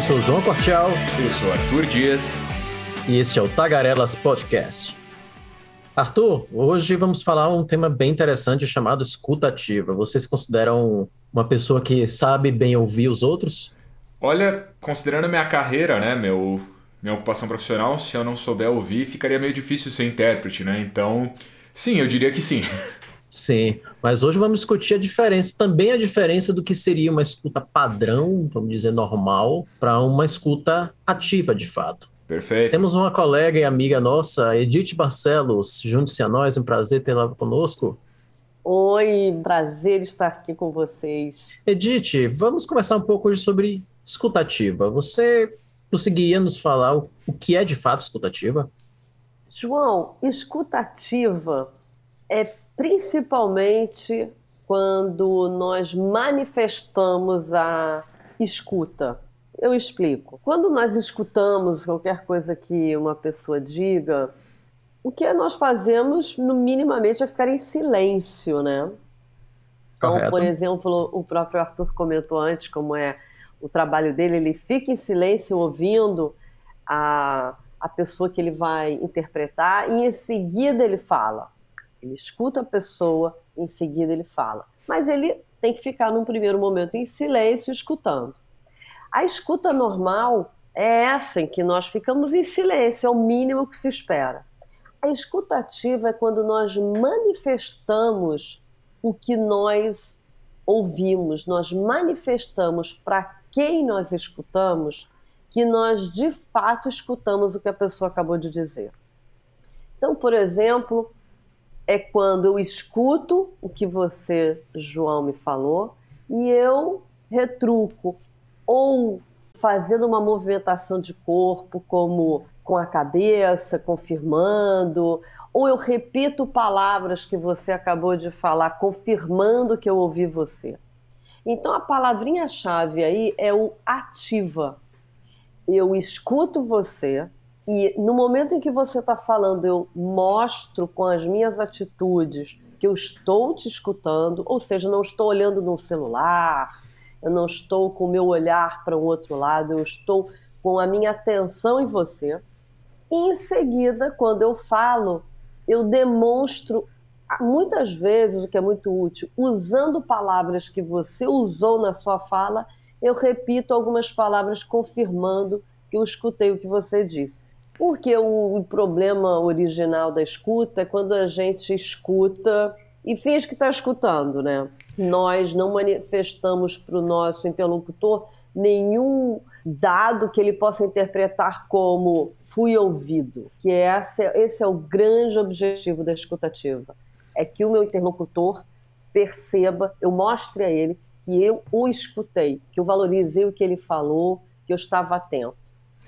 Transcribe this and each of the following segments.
Eu sou João Cortial. Eu sou Arthur Dias. E este é o Tagarelas Podcast. Arthur, hoje vamos falar um tema bem interessante chamado escutativa. Vocês consideram uma pessoa que sabe bem ouvir os outros? Olha, considerando minha carreira, né, meu, minha ocupação profissional, se eu não souber ouvir, ficaria meio difícil ser intérprete, né? Então, sim, eu diria que sim. Sim, mas hoje vamos discutir a diferença, também a diferença do que seria uma escuta padrão, vamos dizer normal, para uma escuta ativa de fato. Perfeito. Temos uma colega e amiga nossa, Edith Barcelos, junte-se a nós, um prazer tê-la conosco. Oi, prazer estar aqui com vocês. Edith, vamos conversar um pouco hoje sobre escutativa. Você conseguiria nos falar o que é de fato escutativa? João, escutativa é principalmente quando nós manifestamos a escuta. Eu explico. Quando nós escutamos qualquer coisa que uma pessoa diga, o que nós fazemos, no minimamente, é ficar em silêncio, né? Então, Correto. por exemplo, o próprio Arthur comentou antes como é o trabalho dele, ele fica em silêncio ouvindo a, a pessoa que ele vai interpretar e em seguida ele fala. Ele escuta a pessoa, em seguida ele fala. Mas ele tem que ficar num primeiro momento em silêncio, escutando. A escuta normal é essa em que nós ficamos em silêncio, é o mínimo que se espera. A escuta ativa é quando nós manifestamos o que nós ouvimos, nós manifestamos para quem nós escutamos que nós de fato escutamos o que a pessoa acabou de dizer. Então, por exemplo, é quando eu escuto o que você, João, me falou e eu retruco ou fazendo uma movimentação de corpo, como com a cabeça, confirmando, ou eu repito palavras que você acabou de falar, confirmando que eu ouvi você. Então a palavrinha-chave aí é o ativa. Eu escuto você, e no momento em que você está falando, eu mostro com as minhas atitudes que eu estou te escutando, ou seja, não estou olhando no celular, eu não estou com o meu olhar para um outro lado, eu estou com a minha atenção em você. E em seguida, quando eu falo, eu demonstro muitas vezes, o que é muito útil, usando palavras que você usou na sua fala, eu repito algumas palavras confirmando que eu escutei o que você disse. Porque o problema original da escuta é quando a gente escuta e finge que está escutando, né? Nós não manifestamos para o nosso interlocutor nenhum dado que ele possa interpretar como fui ouvido, que esse, esse é o grande objetivo da escutativa, é que o meu interlocutor perceba, eu mostre a ele que eu o escutei, que eu valorizei o que ele falou, que eu estava atento.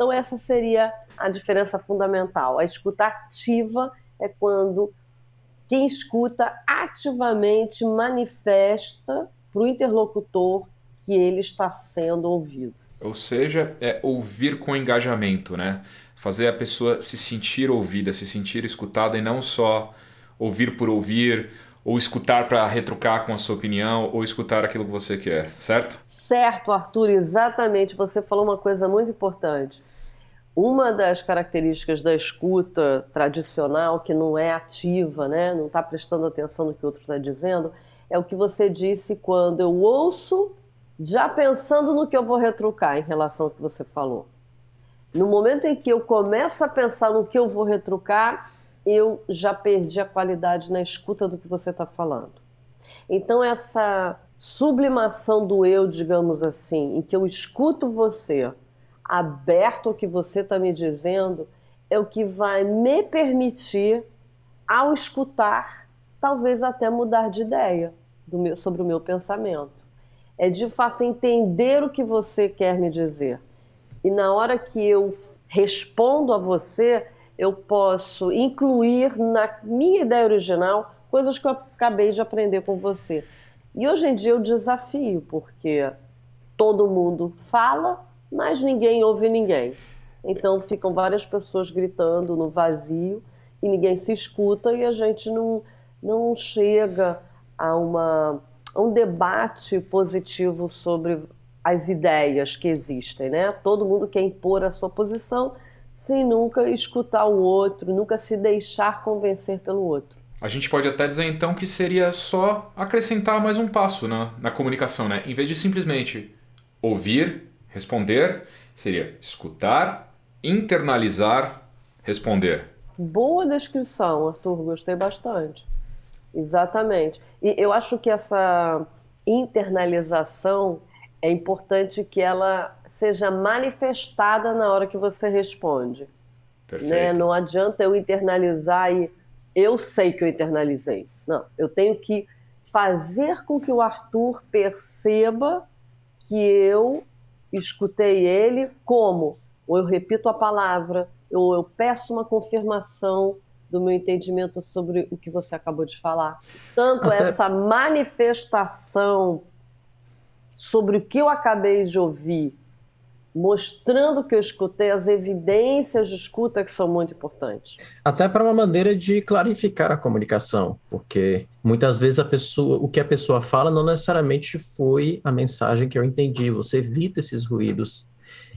Então, essa seria a diferença fundamental. A escuta ativa é quando quem escuta ativamente manifesta para o interlocutor que ele está sendo ouvido. Ou seja, é ouvir com engajamento, né? Fazer a pessoa se sentir ouvida, se sentir escutada e não só ouvir por ouvir, ou escutar para retrucar com a sua opinião, ou escutar aquilo que você quer, certo? Certo, Arthur, exatamente. Você falou uma coisa muito importante. Uma das características da escuta tradicional, que não é ativa, né? não está prestando atenção no que o outro está dizendo, é o que você disse quando eu ouço, já pensando no que eu vou retrucar em relação ao que você falou. No momento em que eu começo a pensar no que eu vou retrucar, eu já perdi a qualidade na escuta do que você está falando. Então, essa sublimação do eu, digamos assim, em que eu escuto você, aberto ao que você está me dizendo, é o que vai me permitir, ao escutar, talvez até mudar de ideia meu, sobre o meu pensamento. É de fato entender o que você quer me dizer. E na hora que eu respondo a você, eu posso incluir na minha ideia original coisas que eu acabei de aprender com você. E hoje em dia eu desafio, porque todo mundo fala, mas ninguém ouve ninguém. Então ficam várias pessoas gritando no vazio e ninguém se escuta e a gente não, não chega a, uma, a um debate positivo sobre as ideias que existem, né? Todo mundo quer impor a sua posição sem nunca escutar o outro, nunca se deixar convencer pelo outro. A gente pode até dizer então que seria só acrescentar mais um passo na, na comunicação, né? Em vez de simplesmente ouvir, responder, seria escutar, internalizar, responder. Boa descrição, Arthur, gostei bastante. Exatamente. E eu acho que essa internalização é importante que ela seja manifestada na hora que você responde. Né? Não adianta eu internalizar e eu sei que eu internalizei. Não, eu tenho que fazer com que o Arthur perceba que eu escutei ele como ou eu repito a palavra, ou eu peço uma confirmação do meu entendimento sobre o que você acabou de falar. Tanto Até... essa manifestação sobre o que eu acabei de ouvir, mostrando que eu escutei, as evidências de escuta que são muito importantes. Até para uma maneira de clarificar a comunicação, porque muitas vezes a pessoa, o que a pessoa fala não necessariamente foi a mensagem que eu entendi. Você evita esses ruídos.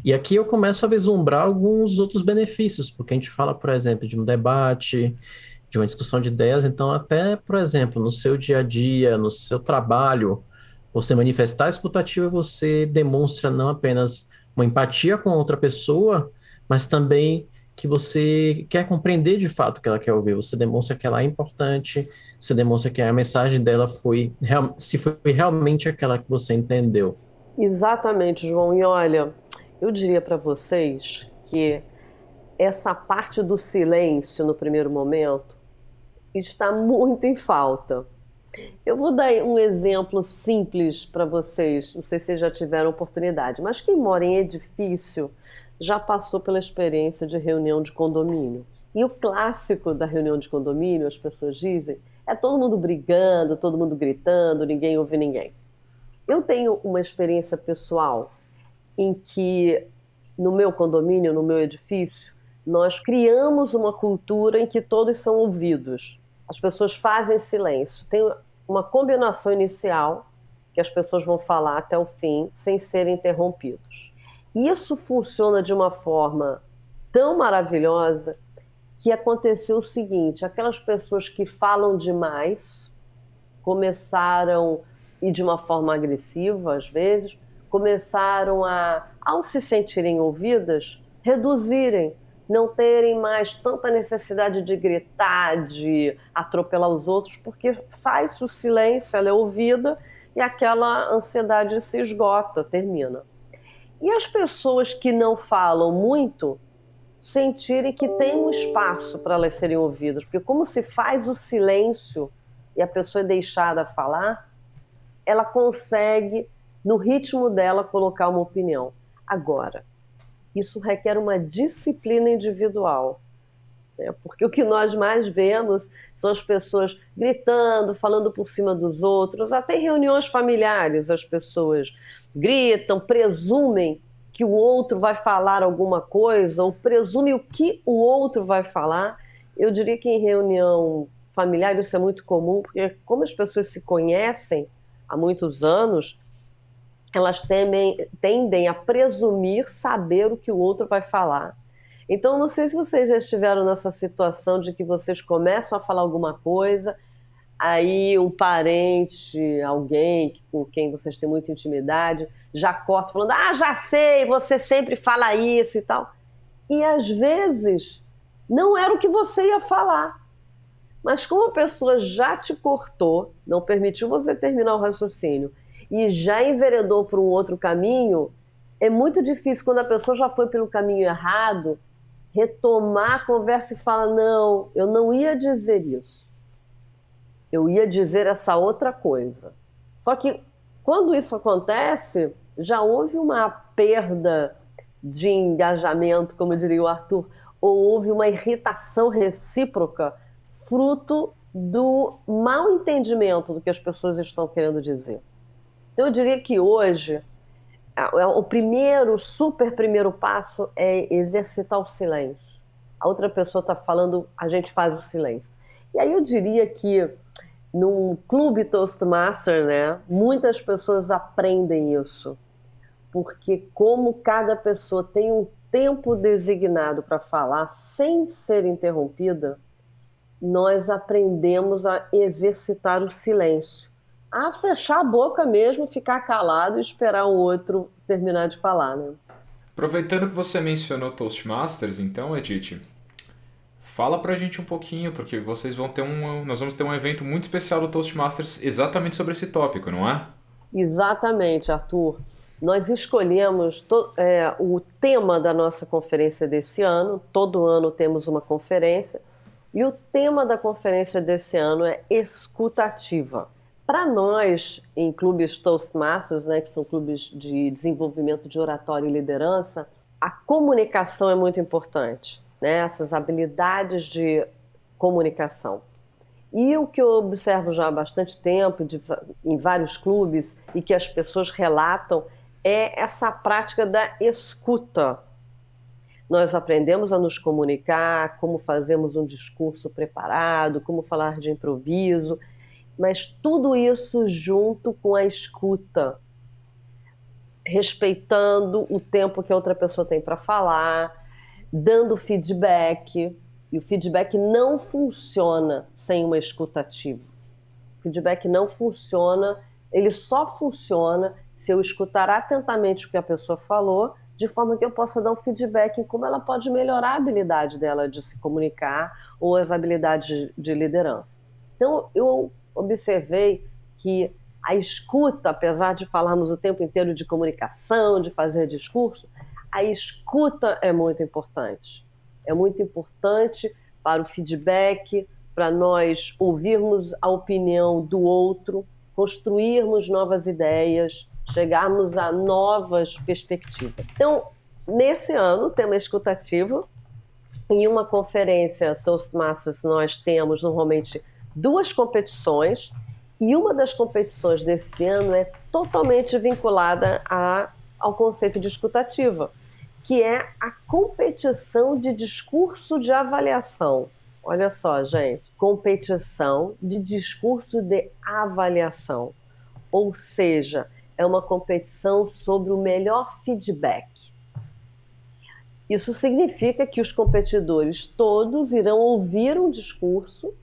E aqui eu começo a vislumbrar alguns outros benefícios, porque a gente fala, por exemplo, de um debate, de uma discussão de ideias, então até, por exemplo, no seu dia a dia, no seu trabalho, você manifestar a escutativa, você demonstra não apenas uma empatia com outra pessoa, mas também que você quer compreender de fato o que ela quer ouvir. Você demonstra que ela é importante, você demonstra que a mensagem dela foi se foi realmente aquela que você entendeu. Exatamente, João. E olha, eu diria para vocês que essa parte do silêncio no primeiro momento está muito em falta. Eu vou dar um exemplo simples para vocês, não sei se vocês já tiveram oportunidade, mas quem mora em edifício já passou pela experiência de reunião de condomínio. E o clássico da reunião de condomínio, as pessoas dizem, é todo mundo brigando, todo mundo gritando, ninguém ouve ninguém. Eu tenho uma experiência pessoal em que no meu condomínio, no meu edifício, nós criamos uma cultura em que todos são ouvidos. As pessoas fazem silêncio. Tem uma combinação inicial que as pessoas vão falar até o fim sem serem interrompidos. Isso funciona de uma forma tão maravilhosa que aconteceu o seguinte: aquelas pessoas que falam demais começaram e de uma forma agressiva às vezes começaram a, ao se sentirem ouvidas, reduzirem não terem mais tanta necessidade de gritar, de atropelar os outros, porque faz o silêncio, ela é ouvida e aquela ansiedade se esgota, termina. E as pessoas que não falam muito sentirem que tem um espaço para elas serem ouvidas, porque como se faz o silêncio e a pessoa é deixada falar, ela consegue no ritmo dela colocar uma opinião. Agora, isso requer uma disciplina individual. Né? Porque o que nós mais vemos são as pessoas gritando, falando por cima dos outros, até em reuniões familiares as pessoas gritam, presumem que o outro vai falar alguma coisa, ou presume o que o outro vai falar. Eu diria que em reunião familiar isso é muito comum, porque como as pessoas se conhecem há muitos anos, elas temem, tendem a presumir saber o que o outro vai falar. Então, não sei se vocês já estiveram nessa situação de que vocês começam a falar alguma coisa, aí um parente, alguém com quem vocês têm muita intimidade, já corta falando: Ah, já sei, você sempre fala isso e tal. E às vezes não era o que você ia falar. Mas como a pessoa já te cortou, não permitiu você terminar o raciocínio e já enveredou para um outro caminho, é muito difícil quando a pessoa já foi pelo caminho errado retomar a conversa e falar: não, eu não ia dizer isso. Eu ia dizer essa outra coisa. Só que quando isso acontece, já houve uma perda de engajamento, como diria o Arthur, ou houve uma irritação recíproca, fruto do mal entendimento do que as pessoas estão querendo dizer. Então, eu diria que hoje é, o primeiro, super primeiro passo é exercitar o silêncio. A outra pessoa está falando, a gente faz o silêncio. E aí eu diria que num clube Toastmaster, né, muitas pessoas aprendem isso. porque como cada pessoa tem um tempo designado para falar sem ser interrompida, nós aprendemos a exercitar o silêncio, a fechar a boca mesmo, ficar calado e esperar o outro terminar de falar, né? Aproveitando que você mencionou Toastmasters, então, Edith, fala pra gente um pouquinho, porque vocês vão ter um. Nós vamos ter um evento muito especial do Toastmasters exatamente sobre esse tópico, não é? Exatamente, Arthur. Nós escolhemos to, é, o tema da nossa conferência desse ano. Todo ano temos uma conferência. E o tema da conferência desse ano é escutativa. Para nós, em clubes Toastmasters, né, que são clubes de desenvolvimento de oratória e liderança, a comunicação é muito importante, né? essas habilidades de comunicação. E o que eu observo já há bastante tempo de, em vários clubes e que as pessoas relatam é essa prática da escuta. Nós aprendemos a nos comunicar, como fazemos um discurso preparado, como falar de improviso, mas tudo isso junto com a escuta, respeitando o tempo que a outra pessoa tem para falar, dando feedback. E o feedback não funciona sem uma escutativa. O feedback não funciona, ele só funciona se eu escutar atentamente o que a pessoa falou, de forma que eu possa dar um feedback em como ela pode melhorar a habilidade dela de se comunicar ou as habilidades de liderança. Então, eu observei que a escuta, apesar de falarmos o tempo inteiro de comunicação, de fazer discurso, a escuta é muito importante. É muito importante para o feedback, para nós ouvirmos a opinião do outro, construirmos novas ideias, chegarmos a novas perspectivas. Então, nesse ano, tema escutativo, em uma conferência Toastmasters nós temos normalmente duas competições e uma das competições desse ano é totalmente vinculada a, ao conceito de escutativa, que é a competição de discurso de avaliação. Olha só, gente, competição de discurso de avaliação. Ou seja, é uma competição sobre o melhor feedback. Isso significa que os competidores todos irão ouvir um discurso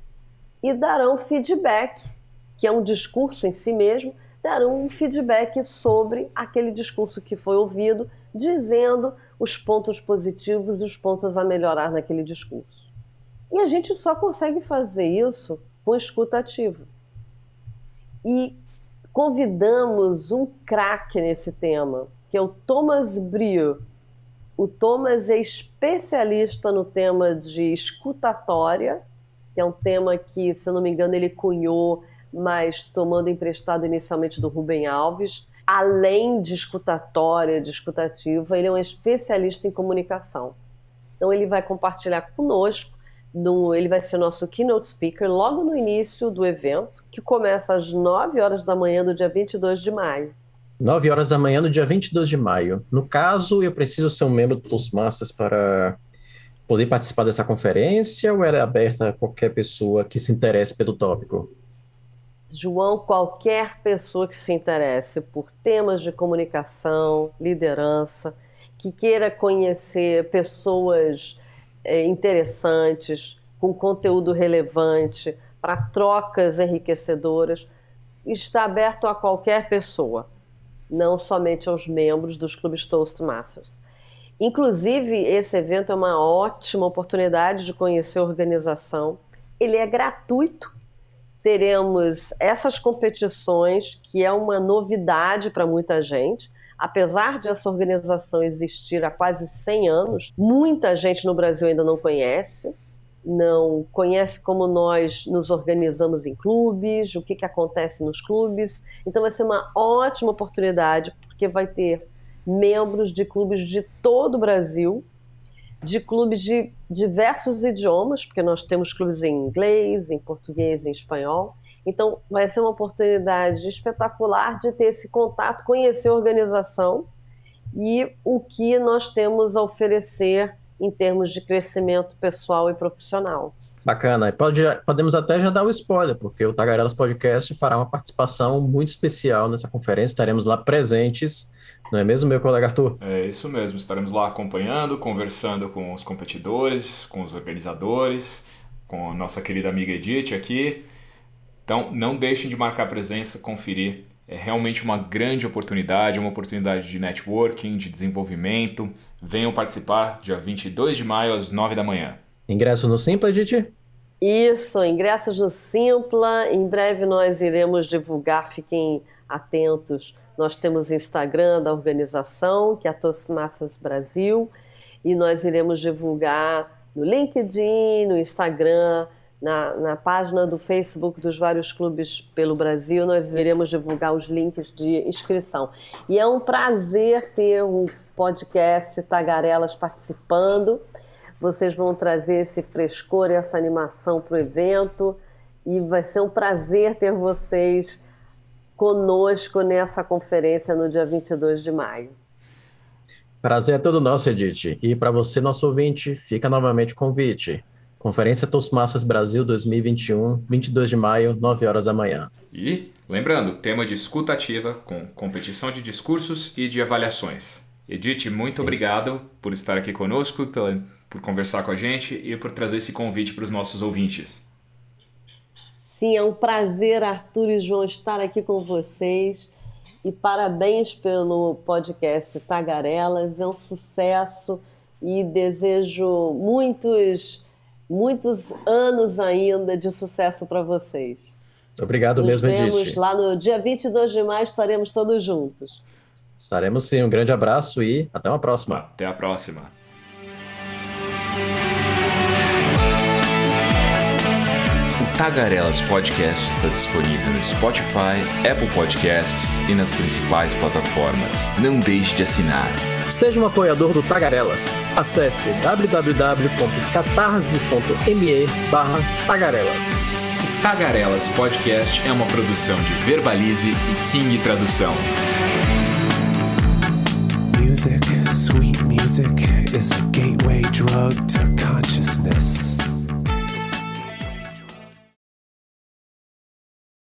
e darão feedback, que é um discurso em si mesmo, darão um feedback sobre aquele discurso que foi ouvido, dizendo os pontos positivos e os pontos a melhorar naquele discurso. E a gente só consegue fazer isso com escuta ativa. E convidamos um craque nesse tema, que é o Thomas Brio. O Thomas é especialista no tema de escutatória que é um tema que, se eu não me engano, ele cunhou, mas tomando emprestado inicialmente do Rubem Alves. Além de escutatória, de escutativa, ele é um especialista em comunicação. Então, ele vai compartilhar conosco, no, ele vai ser nosso keynote speaker logo no início do evento, que começa às 9 horas da manhã do dia 22 de maio. 9 horas da manhã do dia 22 de maio. No caso, eu preciso ser um membro do Toastmasters para poder participar dessa conferência ou ela é aberta a qualquer pessoa que se interesse pelo tópico? João, qualquer pessoa que se interesse por temas de comunicação, liderança, que queira conhecer pessoas é, interessantes, com conteúdo relevante, para trocas enriquecedoras, está aberto a qualquer pessoa, não somente aos membros dos clubes Toastmasters. Inclusive, esse evento é uma ótima oportunidade de conhecer a organização. Ele é gratuito. Teremos essas competições, que é uma novidade para muita gente. Apesar de essa organização existir há quase 100 anos, muita gente no Brasil ainda não conhece, não conhece como nós nos organizamos em clubes, o que, que acontece nos clubes. Então vai ser uma ótima oportunidade, porque vai ter membros de clubes de todo o Brasil, de clubes de diversos idiomas, porque nós temos clubes em inglês, em português, em espanhol. Então, vai ser uma oportunidade espetacular de ter esse contato, conhecer a organização e o que nós temos a oferecer em termos de crescimento pessoal e profissional. Bacana. Pode, podemos até já dar o spoiler, porque o Tagarelas Podcast fará uma participação muito especial nessa conferência. Estaremos lá presentes Não é mesmo, meu colega Arthur? É isso mesmo. Estaremos lá acompanhando, conversando com os competidores, com os organizadores, com a nossa querida amiga Edith aqui. Então, não deixem de marcar presença, conferir. É realmente uma grande oportunidade, uma oportunidade de networking, de desenvolvimento. Venham participar dia 22 de maio às 9 da manhã. Ingresso no Simpla, Edith? Isso, ingressos no Simpla. Em breve nós iremos divulgar, fiquem atentos. Nós temos o Instagram da organização, que é a Toastmasters Brasil, e nós iremos divulgar no LinkedIn, no Instagram, na, na, página do Facebook dos vários clubes pelo Brasil, nós iremos divulgar os links de inscrição. E é um prazer ter um podcast Tagarelas participando. Vocês vão trazer esse frescor e essa animação para o evento e vai ser um prazer ter vocês conosco nessa conferência no dia 22 de maio. Prazer é todo nosso, Edith. E para você, nosso ouvinte, fica novamente o convite. Conferência Toastmasters Brasil 2021, 22 de maio, 9 horas da manhã. E, lembrando, tema de escuta ativa com competição de discursos e de avaliações. Edith, muito Isso. obrigado por estar aqui conosco, pela, por conversar com a gente e por trazer esse convite para os nossos ouvintes. Sim, é um prazer, Arthur e João, estar aqui com vocês. E parabéns pelo podcast Tagarelas, é um sucesso e desejo muitos, muitos anos ainda de sucesso para vocês. Obrigado Nos mesmo, vemos Edith. lá no dia 22 de maio, estaremos todos juntos. Estaremos sim. Um grande abraço e até uma próxima. Até a próxima. Tagarelas Podcast está disponível no Spotify, Apple Podcasts e nas principais plataformas. Não deixe de assinar. Seja um apoiador do Tagarelas. Acesse www.catarse.me Tagarelas. Tagarelas Podcast é uma produção de Verbalize e King Tradução. Music, sweet music, is a gateway drug to consciousness.